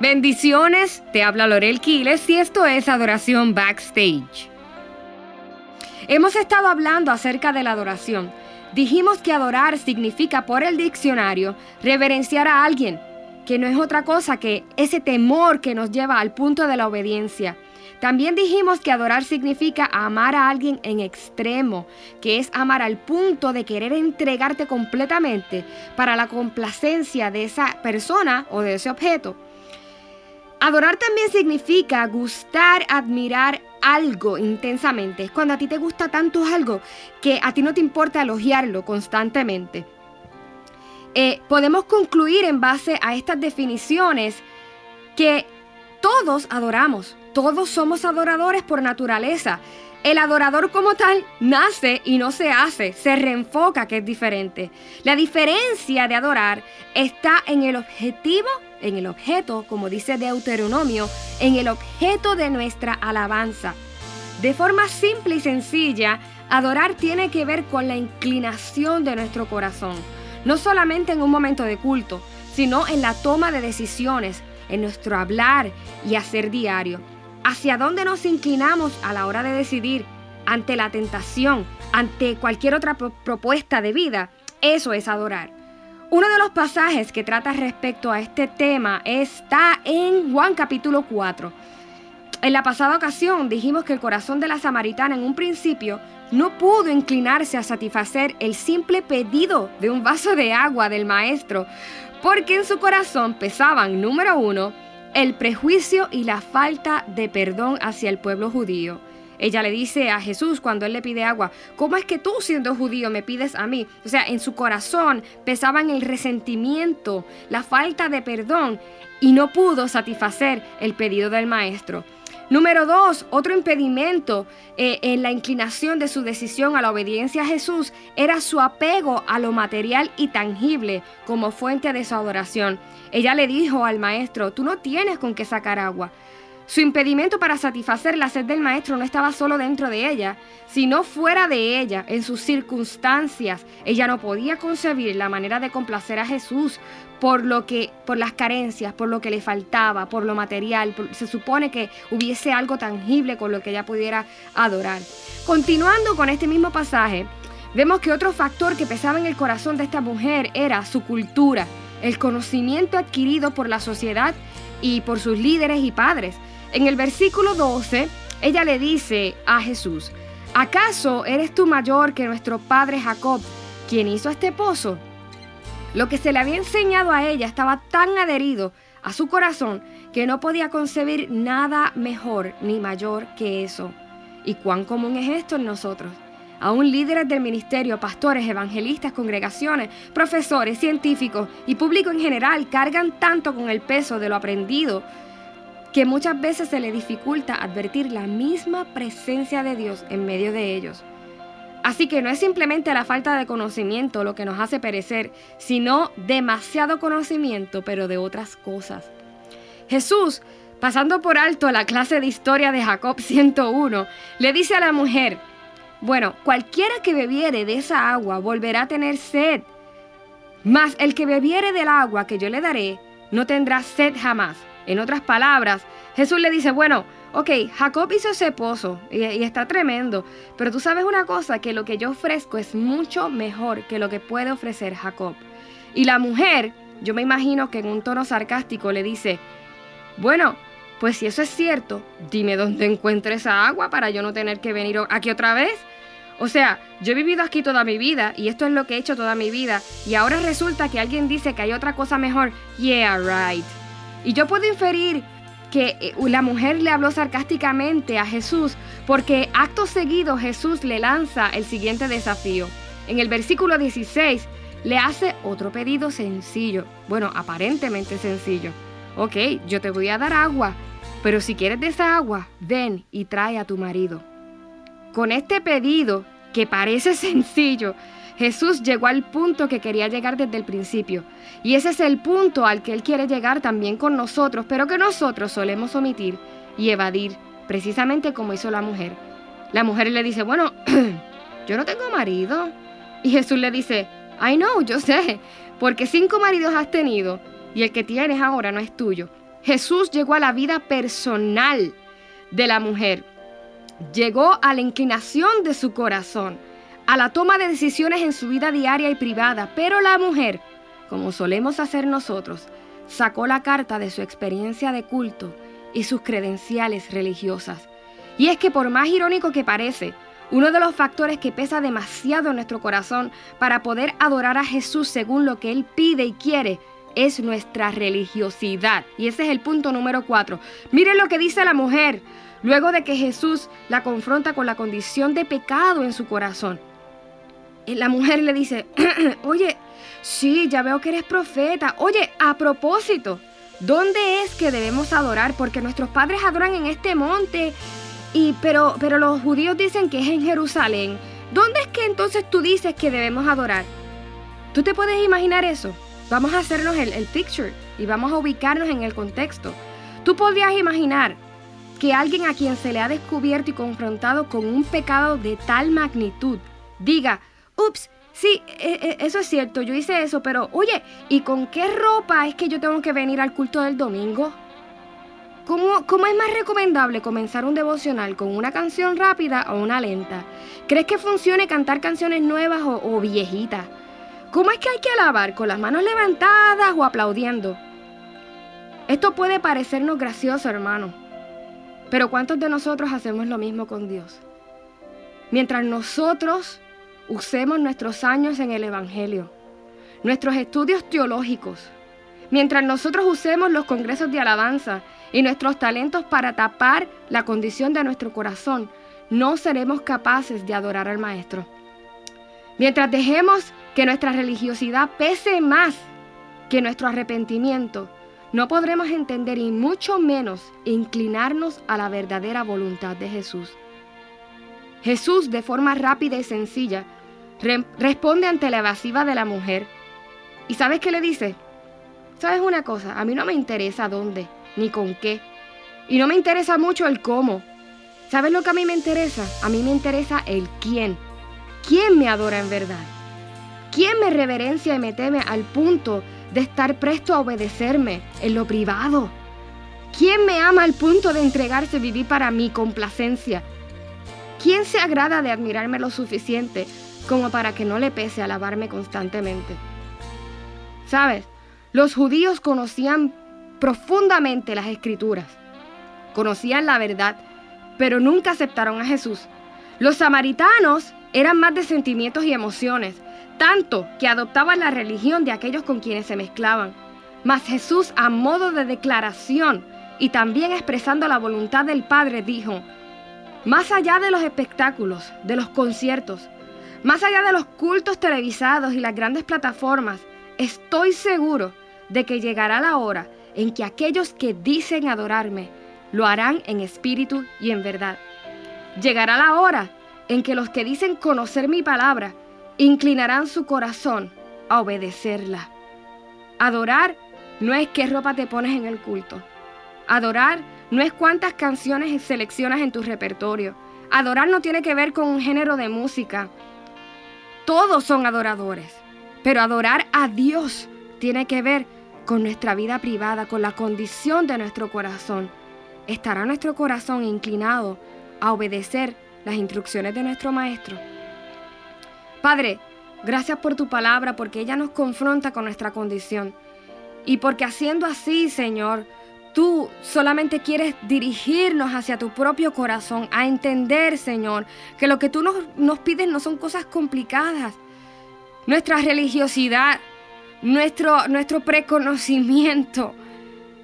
Bendiciones, te habla Lorel Quiles y esto es Adoración Backstage. Hemos estado hablando acerca de la adoración. Dijimos que adorar significa por el diccionario reverenciar a alguien, que no es otra cosa que ese temor que nos lleva al punto de la obediencia. También dijimos que adorar significa amar a alguien en extremo, que es amar al punto de querer entregarte completamente para la complacencia de esa persona o de ese objeto. Adorar también significa gustar, admirar algo intensamente. Es cuando a ti te gusta tanto algo que a ti no te importa elogiarlo constantemente. Eh, podemos concluir en base a estas definiciones que todos adoramos, todos somos adoradores por naturaleza. El adorador como tal nace y no se hace, se reenfoca, que es diferente. La diferencia de adorar está en el objetivo, en el objeto, como dice Deuteronomio, en el objeto de nuestra alabanza. De forma simple y sencilla, adorar tiene que ver con la inclinación de nuestro corazón, no solamente en un momento de culto, sino en la toma de decisiones, en nuestro hablar y hacer diario hacia dónde nos inclinamos a la hora de decidir ante la tentación, ante cualquier otra propuesta de vida, eso es adorar. Uno de los pasajes que trata respecto a este tema está en Juan capítulo 4. En la pasada ocasión dijimos que el corazón de la samaritana en un principio no pudo inclinarse a satisfacer el simple pedido de un vaso de agua del maestro, porque en su corazón pesaban, número uno, el prejuicio y la falta de perdón hacia el pueblo judío. Ella le dice a Jesús cuando él le pide agua, ¿cómo es que tú siendo judío me pides a mí? O sea, en su corazón pesaban el resentimiento, la falta de perdón y no pudo satisfacer el pedido del maestro. Número dos, otro impedimento eh, en la inclinación de su decisión a la obediencia a Jesús era su apego a lo material y tangible como fuente de su adoración. Ella le dijo al maestro, tú no tienes con qué sacar agua. Su impedimento para satisfacer la sed del maestro no estaba solo dentro de ella, sino fuera de ella, en sus circunstancias. Ella no podía concebir la manera de complacer a Jesús por lo que por las carencias, por lo que le faltaba, por lo material. se supone que hubiese algo tangible con lo que ella pudiera adorar. Continuando con este mismo pasaje, vemos que otro factor que pesaba en el corazón de esta mujer era su cultura, el conocimiento adquirido por la sociedad y por sus líderes y padres. En el versículo 12, ella le dice a Jesús, ¿acaso eres tú mayor que nuestro padre Jacob, quien hizo este pozo? Lo que se le había enseñado a ella estaba tan adherido a su corazón que no podía concebir nada mejor ni mayor que eso. ¿Y cuán común es esto en nosotros? Aún líderes del ministerio, pastores, evangelistas, congregaciones, profesores, científicos y público en general cargan tanto con el peso de lo aprendido que muchas veces se le dificulta advertir la misma presencia de Dios en medio de ellos. Así que no es simplemente la falta de conocimiento lo que nos hace perecer, sino demasiado conocimiento, pero de otras cosas. Jesús, pasando por alto la clase de historia de Jacob 101, le dice a la mujer, bueno, cualquiera que bebiere de esa agua volverá a tener sed, mas el que bebiere del agua que yo le daré no tendrá sed jamás. En otras palabras, Jesús le dice, bueno, ok, Jacob hizo ese pozo y, está tremendo, pero tú sabes una cosa, que lo que yo ofrezco es mucho mejor que lo que puede ofrecer Jacob. Y la mujer, yo me imagino que en un tono sarcástico le dice, bueno, pues si eso es cierto, dime dónde encuentro esa agua para yo no tener que venir aquí otra vez. O sea, yo he vivido aquí toda mi vida y esto es lo que he hecho toda mi vida y ahora resulta que alguien dice que hay otra cosa mejor. Yeah, right. Y yo puedo inferir que eh, la mujer le habló sarcásticamente a Jesús porque acto seguido Jesús le lanza el siguiente desafío. En el versículo 16 le hace otro pedido sencillo, bueno, aparentemente sencillo. Ok, yo te voy a dar agua, pero si quieres de esa agua, ven y trae a tu marido. Con este pedido, que parece sencillo, Jesús llegó al punto que quería llegar desde el principio. Y ese es el punto al que Él quiere llegar también con nosotros, pero que nosotros solemos omitir y evadir, precisamente como hizo la mujer. La mujer le dice, bueno, yo no tengo marido. Y Jesús le dice, I know, yo sé, porque cinco maridos has tenido y el que tienes ahora no es tuyo. Jesús llegó a la vida personal de la mujer. Llegó a la inclinación de su corazón, a la toma de decisiones en su vida diaria y privada. Pero la mujer, como solemos hacer nosotros, sacó la carta de su experiencia de culto y sus credenciales religiosas. Y es que por más irónico que parece, uno de los factores que pesa demasiado en nuestro corazón para poder adorar a Jesús según lo que Él pide y quiere es nuestra religiosidad. Y ese es el punto número cuatro. Miren lo que dice la mujer luego de que Jesús la confronta con la condición de pecado en su corazón. La mujer le dice, oye, sí, ya veo que eres profeta. Oye, a propósito, ¿dónde es que debemos adorar? Porque nuestros padres adoran en este monte, y, pero, pero los judíos dicen que es en Jerusalén. ¿Dónde es que entonces tú dices que debemos adorar? ¿Tú te puedes imaginar eso? Vamos a hacernos el, el picture y vamos a ubicarnos en el contexto. Tú podrías imaginar que alguien a quien se le ha descubierto y confrontado con un pecado de tal magnitud diga, ups, sí, e, e, eso es cierto, yo hice eso, pero oye, ¿y con qué ropa es que yo tengo que venir al culto del domingo? ¿Cómo, ¿Cómo, es más recomendable comenzar un devocional con una canción rápida o una lenta? ¿Crees que funcione cantar canciones nuevas o, o viejitas? ¿Cómo es que hay que alabar? ¿Con las manos levantadas o aplaudiendo? Esto puede parecernos gracioso, hermano, pero ¿cuántos de nosotros hacemos lo mismo con Dios? Mientras nosotros usemos nuestros años en el Evangelio, nuestros estudios teológicos, mientras nosotros usemos los congresos de alabanza y nuestros talentos para tapar la condición de nuestro corazón, no seremos capaces de adorar al Maestro. Mientras dejemos que nuestra religiosidad pese más que nuestro arrepentimiento, no podremos entender y mucho menos inclinarnos a la verdadera voluntad de Jesús. Jesús, de forma rápida y sencilla, responde ante la evasiva de la mujer. ¿Y sabes qué le dice? ¿Sabes una cosa? A mí no me interesa dónde, ni con qué. Y no me interesa mucho el cómo. ¿Sabes lo que a mí me interesa? A mí me interesa el quién. ¿Quién me adora en verdad? ¿Quién me reverencia y me teme al punto de estar presto a obedecerme en lo privado? ¿Quién me ama al punto de entregarse vivir para mi complacencia? ¿Quién se agrada de admirarme lo suficiente como para que no le pese alabarme constantemente? ¿Sabes? Los judíos conocían profundamente las escrituras, conocían la verdad, pero nunca aceptaron a Jesús. Los samaritanos eran más de sentimientos y emociones, tanto que adoptaban la religión de aquellos con quienes se mezclaban. Mas Jesús, a modo de declaración y también expresando la voluntad del Padre, dijo, más allá de los espectáculos, de los conciertos, más allá de los cultos televisados y las grandes plataformas, estoy seguro de que llegará la hora en que aquellos que dicen adorarme lo harán en espíritu y en verdad. Llegará la hora en que los que dicen conocer mi palabra inclinarán su corazón a obedecerla. Adorar no es qué ropa te pones en el culto. Adorar no es cuántas canciones seleccionas en tu repertorio. Adorar no tiene que ver con un género de música. Todos son adoradores. Pero adorar a Dios tiene que ver con nuestra vida privada, con la condición de nuestro corazón. ¿Estará nuestro corazón inclinado a obedecer las instrucciones de nuestro Maestro? Padre, gracias por tu palabra, porque ella nos confronta con nuestra condición. Y porque haciendo así, Señor, tú solamente quieres dirigirnos hacia tu propio corazón, a entender, Señor, que lo que tú nos, nos pides no son cosas complicadas. Nuestra religiosidad, nuestro, nuestro preconocimiento,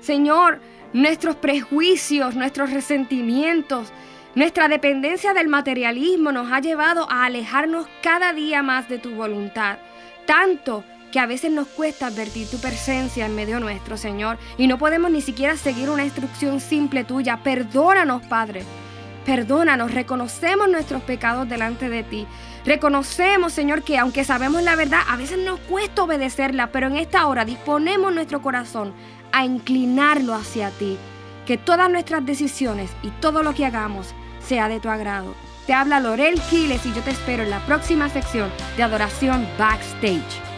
Señor, nuestros prejuicios, nuestros resentimientos, nuestra dependencia del materialismo nos ha llevado a alejarnos cada día más de tu voluntad, tanto que a veces nos cuesta advertir tu presencia en medio nuestro, Señor, y no podemos ni siquiera seguir una instrucción simple tuya. Perdónanos, Padre. Perdónanos, reconocemos nuestros pecados delante de ti. Reconocemos, Señor, que aunque sabemos la verdad, a veces nos cuesta obedecerla, pero en esta hora disponemos nuestro corazón a inclinarlo hacia ti. Que todas nuestras decisiones y todo lo que hagamos sea de tu agrado. Te habla Lorel Quiles y yo te espero en la próxima sección de Adoración Backstage.